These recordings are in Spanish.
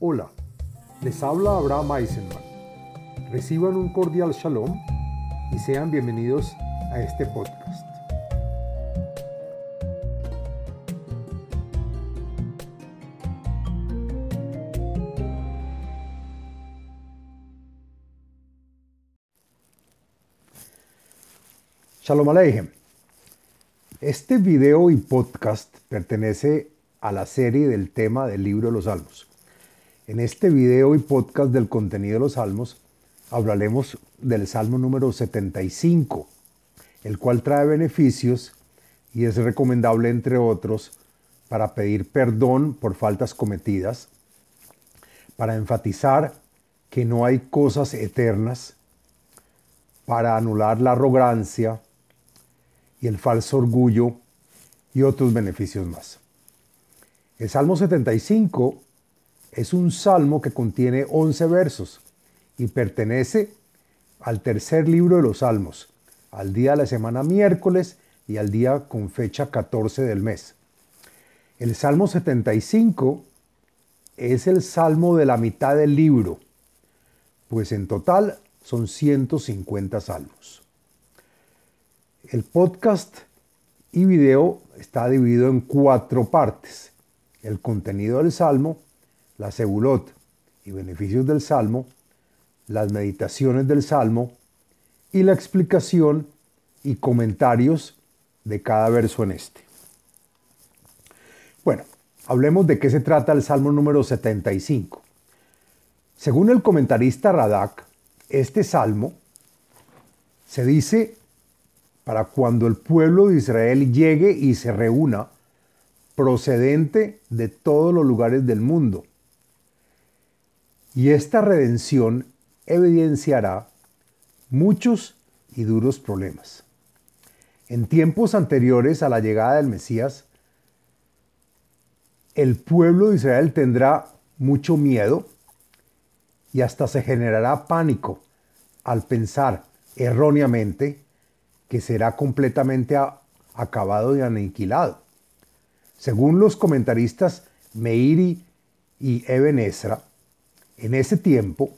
Hola, les habla Abraham Eisenman. Reciban un cordial shalom y sean bienvenidos a este podcast. Shalom Aleichem. Este video y podcast pertenece a la serie del tema del libro de los Salmos. En este video y podcast del contenido de los Salmos hablaremos del Salmo número 75, el cual trae beneficios y es recomendable, entre otros, para pedir perdón por faltas cometidas, para enfatizar que no hay cosas eternas, para anular la arrogancia y el falso orgullo y otros beneficios más. El Salmo 75 es un salmo que contiene 11 versos y pertenece al tercer libro de los salmos, al día de la semana miércoles y al día con fecha 14 del mes. El Salmo 75 es el salmo de la mitad del libro, pues en total son 150 salmos. El podcast y video está dividido en cuatro partes. El contenido del salmo, la segulot y beneficios del Salmo, las meditaciones del Salmo y la explicación y comentarios de cada verso en este. Bueno, hablemos de qué se trata el Salmo número 75. Según el comentarista Radak, este salmo se dice para cuando el pueblo de Israel llegue y se reúna procedente de todos los lugares del mundo y esta redención evidenciará muchos y duros problemas. En tiempos anteriores a la llegada del Mesías, el pueblo de Israel tendrá mucho miedo y hasta se generará pánico al pensar erróneamente que será completamente acabado y aniquilado. Según los comentaristas Meiri y Eben en ese tiempo,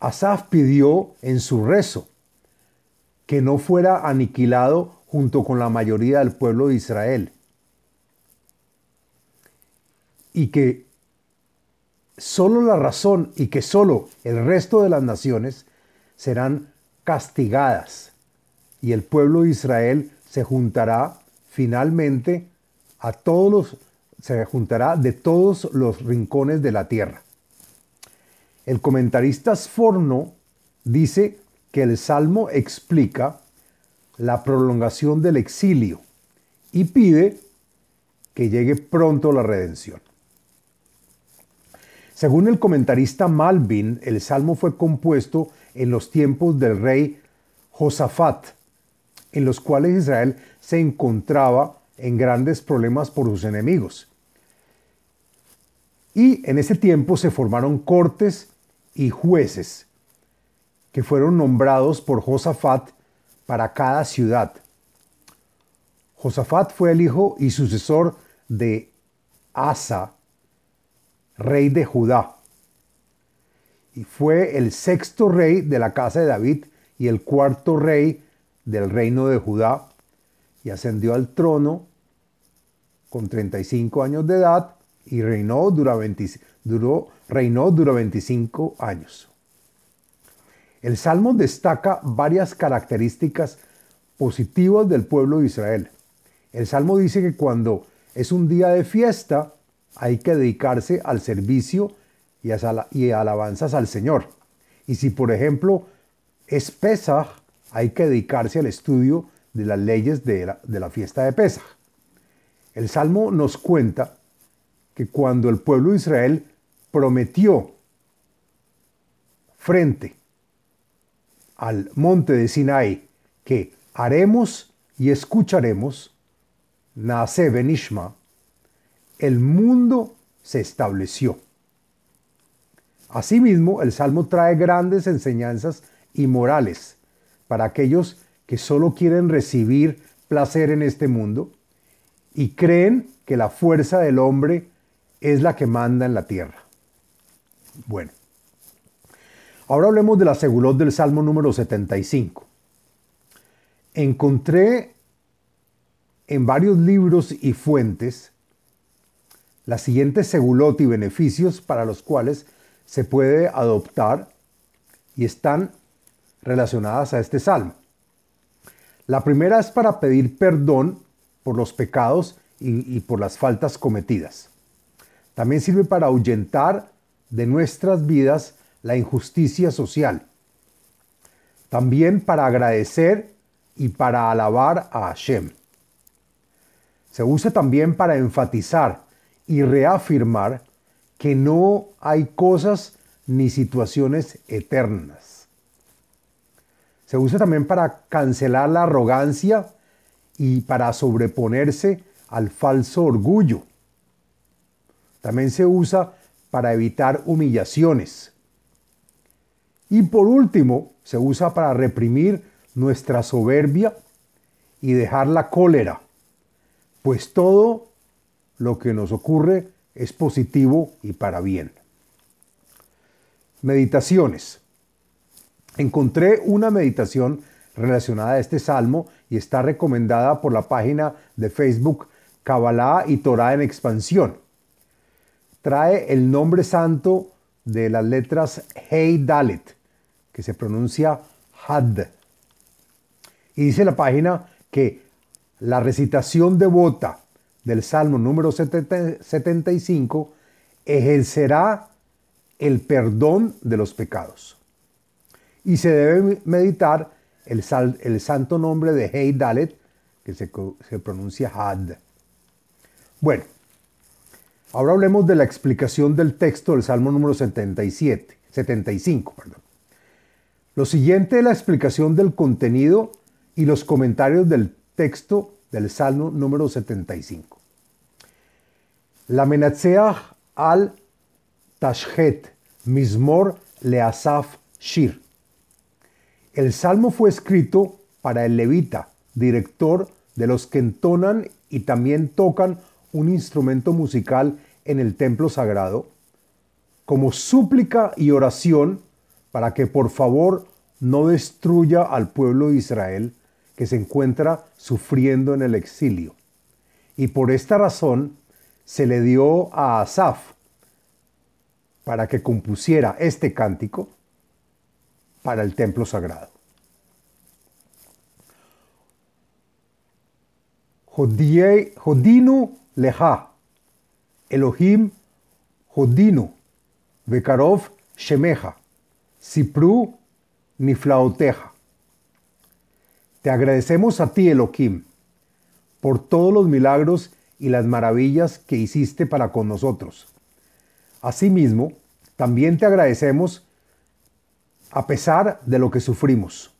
Asaf pidió en su rezo que no fuera aniquilado junto con la mayoría del pueblo de Israel y que solo la razón y que solo el resto de las naciones serán castigadas y el pueblo de Israel se juntará finalmente a todos los se juntará de todos los rincones de la tierra. El comentarista Sforno dice que el Salmo explica la prolongación del exilio y pide que llegue pronto la redención. Según el comentarista Malvin, el Salmo fue compuesto en los tiempos del rey Josafat, en los cuales Israel se encontraba en grandes problemas por sus enemigos. Y en ese tiempo se formaron cortes y jueces que fueron nombrados por Josafat para cada ciudad. Josafat fue el hijo y sucesor de Asa, rey de Judá, y fue el sexto rey de la casa de David y el cuarto rey del reino de Judá, y ascendió al trono con 35 años de edad y reinó, duró, reinó durante 25 años. El Salmo destaca varias características positivas del pueblo de Israel. El Salmo dice que cuando es un día de fiesta hay que dedicarse al servicio y, a, alabanzas al Señor. Y si por ejemplo es Pesach, hay que dedicarse al estudio de las leyes de la, de la fiesta de Pesach. El Salmo nos cuenta que cuando el pueblo de Israel prometió frente al monte de Sinai que haremos y escucharemos, nace Benishma, el mundo se estableció. Asimismo, el Salmo trae grandes enseñanzas y morales para aquellos que solo quieren recibir placer en este mundo y creen que la fuerza del hombre es la que manda en la tierra. Bueno, ahora hablemos de la segulot del Salmo número 75. Encontré en varios libros y fuentes la siguiente segulot y beneficios para los cuales se puede adoptar y están relacionadas a este salmo. La primera es para pedir perdón por los pecados y, y por las faltas cometidas. También sirve para ahuyentar de nuestras vidas la injusticia social. También para agradecer y para alabar a Hashem. Se usa también para enfatizar y reafirmar que no hay cosas ni situaciones eternas. Se usa también para cancelar la arrogancia y para sobreponerse al falso orgullo. También se usa para evitar humillaciones. Y por último, se usa para reprimir nuestra soberbia y dejar la cólera, pues todo lo que nos ocurre es positivo y para bien. Meditaciones. Encontré una meditación relacionada a este salmo y está recomendada por la página de Facebook Kabbalah y Torah en expansión. Trae el nombre santo de las letras Hei Dalet, que se pronuncia Had. Y dice la página que la recitación devota del Salmo número 75 ejercerá el perdón de los pecados. Y se debe meditar el, el santo nombre de Hei Dalet, que se, se pronuncia Had. Bueno, ahora hablemos de la explicación del texto del Salmo número 77, 75. Perdón. Lo siguiente es la explicación del contenido y los comentarios del texto del Salmo número 75. La Menatzeach al Tashhet Mismor Leasaf Shir. El salmo fue escrito para el levita, director de los que entonan y también tocan un instrumento musical en el templo sagrado, como súplica y oración para que por favor no destruya al pueblo de Israel que se encuentra sufriendo en el exilio. Y por esta razón se le dio a Asaf para que compusiera este cántico para el templo sagrado. Jodinu leja, Elohim Jodinu, Bekarov Shemeja, Sipru Niflaoteja. Te agradecemos a ti, Elohim, por todos los milagros y las maravillas que hiciste para con nosotros. Asimismo, también te agradecemos a pesar de lo que sufrimos.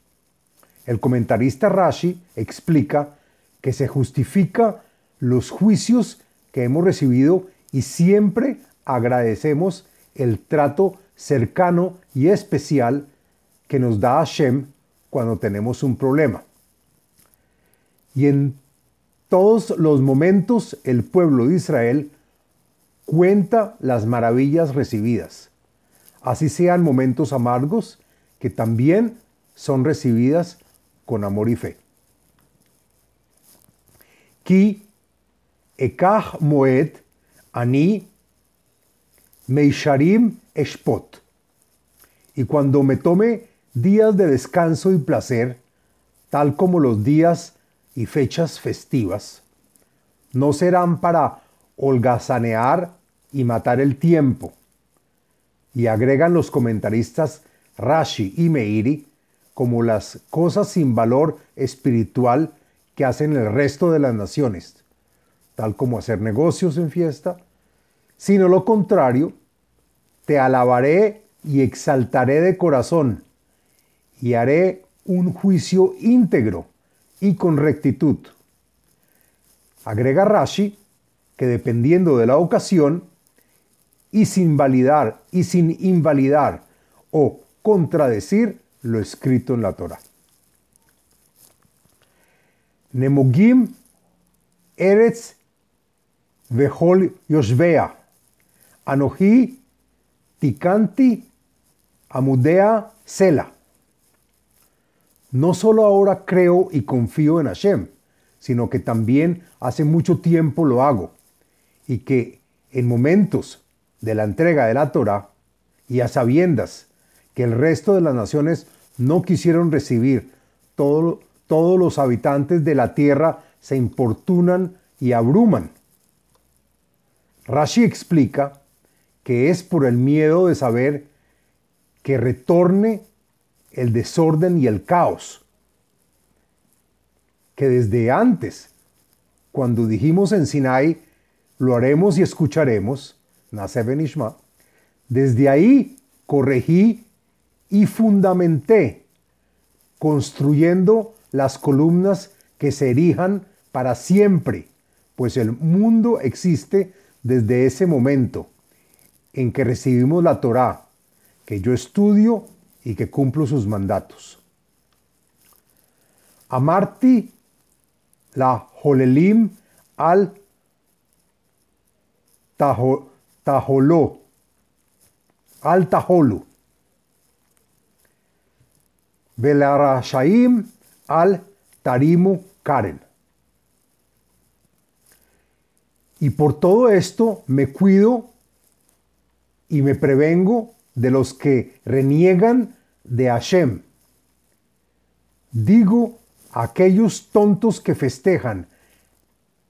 El comentarista Rashi explica que se justifica los juicios que hemos recibido y siempre agradecemos el trato cercano y especial que nos da Hashem cuando tenemos un problema. Y en todos los momentos el pueblo de Israel cuenta las maravillas recibidas, así sean momentos amargos que también son recibidas con amor y fe. Ki ekach moed ani meisharim eshpot. Y cuando me tome días de descanso y placer, tal como los días y fechas festivas, no serán para holgazanear y matar el tiempo. Y agregan los comentaristas Rashi y Meiri como las cosas sin valor espiritual que hacen el resto de las naciones, tal como hacer negocios en fiesta, sino lo contrario, te alabaré y exaltaré de corazón, y haré un juicio íntegro y con rectitud. Agrega Rashi que dependiendo de la ocasión y sin validar y sin invalidar o contradecir lo escrito en la Torah. Nemogim Eretz Vehol Yoshvea Anoji Tikanti Amudea Sela. No solo ahora creo y confío en Hashem, sino que también hace mucho tiempo lo hago, y que en momentos de la entrega de la Torah y a sabiendas que el resto de las naciones no quisieron recibir, todo, todos los habitantes de la tierra se importunan y abruman. Rashi explica que es por el miedo de saber que retorne el desorden y el caos. Que desde antes, cuando dijimos en Sinai, lo haremos y escucharemos, nace Benishma, desde ahí corregí y fundamenté, construyendo las columnas que se erijan para siempre, pues el mundo existe desde ese momento en que recibimos la Torá, que yo estudio y que cumplo sus mandatos. Amarti la Jolelim al Tajoló, al Tajolu, Velarashaim al Tarimu Karen. Y por todo esto me cuido y me prevengo de los que reniegan de Hashem. Digo a aquellos tontos que festejan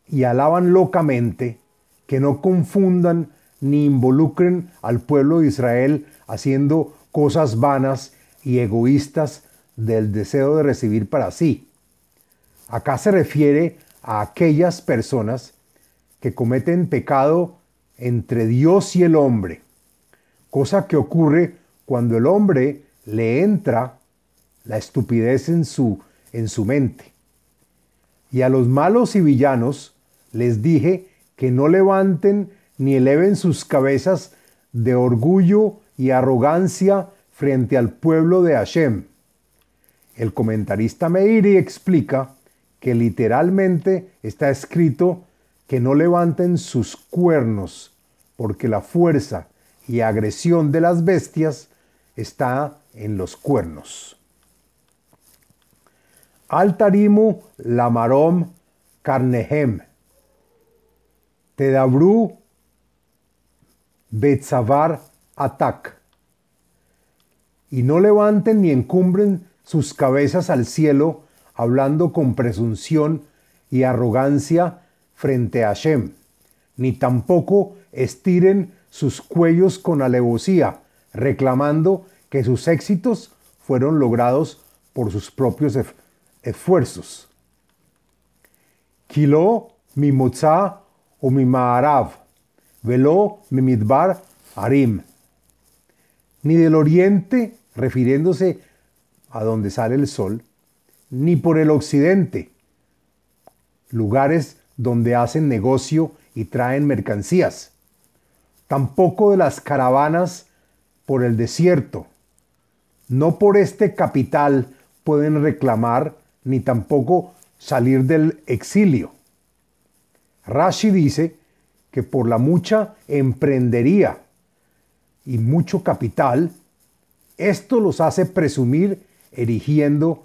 y alaban locamente, que no confundan ni involucren al pueblo de Israel haciendo cosas vanas y egoístas del deseo de recibir para sí. Acá se refiere a aquellas personas que cometen pecado entre Dios y el hombre cosa que ocurre cuando el hombre le entra la estupidez en su, en su mente. Y a los malos y villanos les dije que no levanten ni eleven sus cabezas de orgullo y arrogancia frente al pueblo de Hashem. El comentarista Meiri explica que literalmente está escrito que no levanten sus cuernos, porque la fuerza y agresión de las bestias está en los cuernos. Altarimu lamarom carnehem. Tedabru betzavar atak. Y no levanten ni encumbren sus cabezas al cielo, hablando con presunción y arrogancia frente a Hashem, ni tampoco estiren sus cuellos con alevosía, reclamando que sus éxitos fueron logrados por sus propios esfuerzos. Kilo mi o mi velo mi midbar. Ni del oriente, refiriéndose a donde sale el sol, ni por el occidente, lugares donde hacen negocio y traen mercancías tampoco de las caravanas por el desierto. No por este capital pueden reclamar ni tampoco salir del exilio. Rashi dice que por la mucha emprendería y mucho capital, esto los hace presumir erigiendo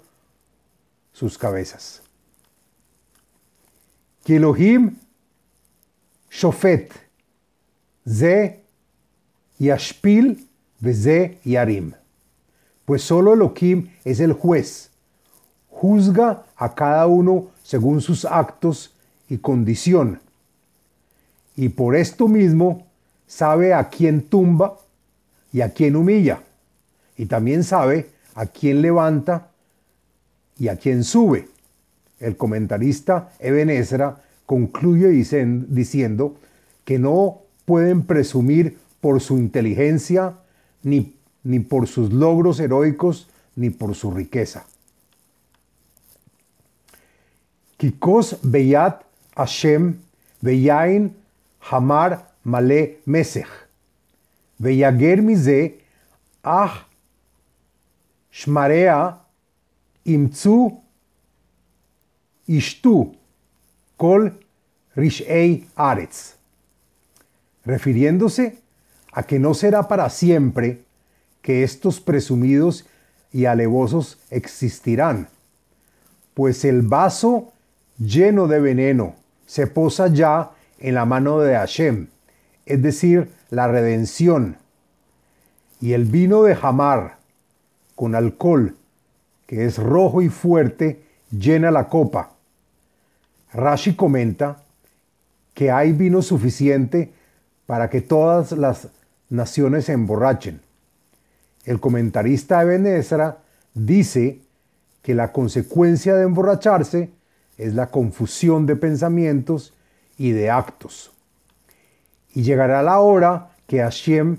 sus cabezas. Elohim Shofet Ze Yashpil Ze Yarim. Pues solo Elohim es el juez. Juzga a cada uno según sus actos y condición. Y por esto mismo sabe a quién tumba y a quién humilla. Y también sabe a quién levanta y a quién sube. El comentarista Eben concluye diciendo que no pueden presumir por su inteligencia, ni, ni por sus logros heroicos, ni por su riqueza. Kikos Beyat Hashem Beyain Hamar Male Mesech Beyager Mize Ah Shmarea Imtsu Ishtu Kol Rishei Aretz refiriéndose a que no será para siempre que estos presumidos y alevosos existirán, pues el vaso lleno de veneno se posa ya en la mano de Hashem, es decir, la redención, y el vino de Jamar, con alcohol, que es rojo y fuerte, llena la copa. Rashi comenta que hay vino suficiente para que todas las naciones se emborrachen. El comentarista de Ezra dice que la consecuencia de emborracharse es la confusión de pensamientos y de actos. Y llegará la hora que Hashem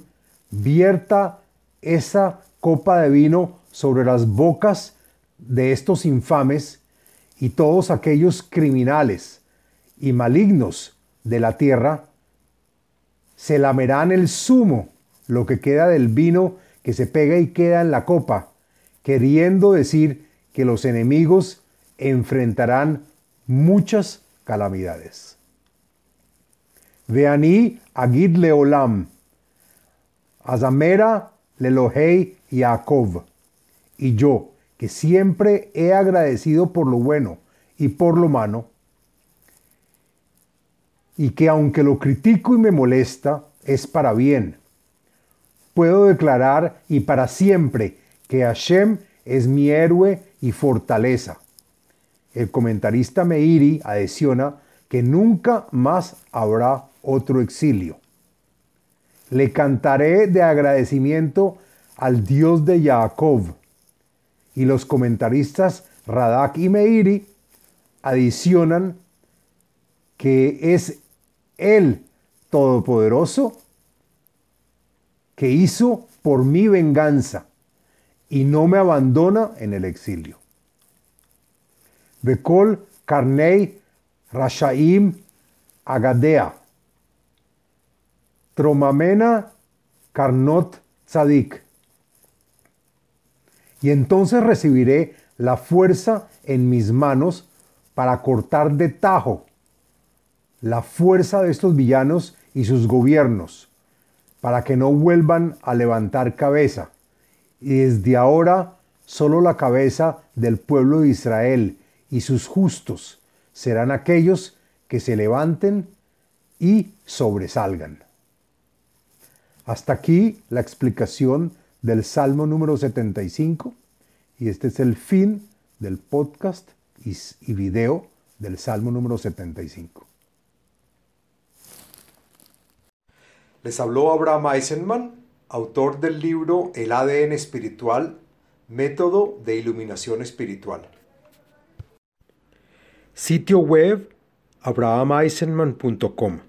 vierta esa copa de vino sobre las bocas de estos infames y todos aquellos criminales y malignos de la tierra, se lamerán el zumo, lo que queda del vino que se pega y queda en la copa, queriendo decir que los enemigos enfrentarán muchas calamidades. Veaní agid leolam, azamera lelohei Yaakov, y yo, que siempre he agradecido por lo bueno y por lo malo, y que aunque lo critico y me molesta, es para bien. Puedo declarar y para siempre que Hashem es mi héroe y fortaleza. El comentarista Meiri adiciona que nunca más habrá otro exilio. Le cantaré de agradecimiento al Dios de Jacob. Y los comentaristas Radak y Meiri adicionan que es el Todopoderoso que hizo por mi venganza y no me abandona en el exilio. Bekol Karnei Rashaim Agadea. Tromamena Karnot Tzadik. Y entonces recibiré la fuerza en mis manos para cortar de tajo la fuerza de estos villanos y sus gobiernos, para que no vuelvan a levantar cabeza. Y desde ahora solo la cabeza del pueblo de Israel y sus justos serán aquellos que se levanten y sobresalgan. Hasta aquí la explicación del Salmo número 75 y este es el fin del podcast y, video del Salmo número 75. Les habló Abraham Eisenman, autor del libro El ADN espiritual, método de iluminación espiritual. Sitio web abrahameisenman.com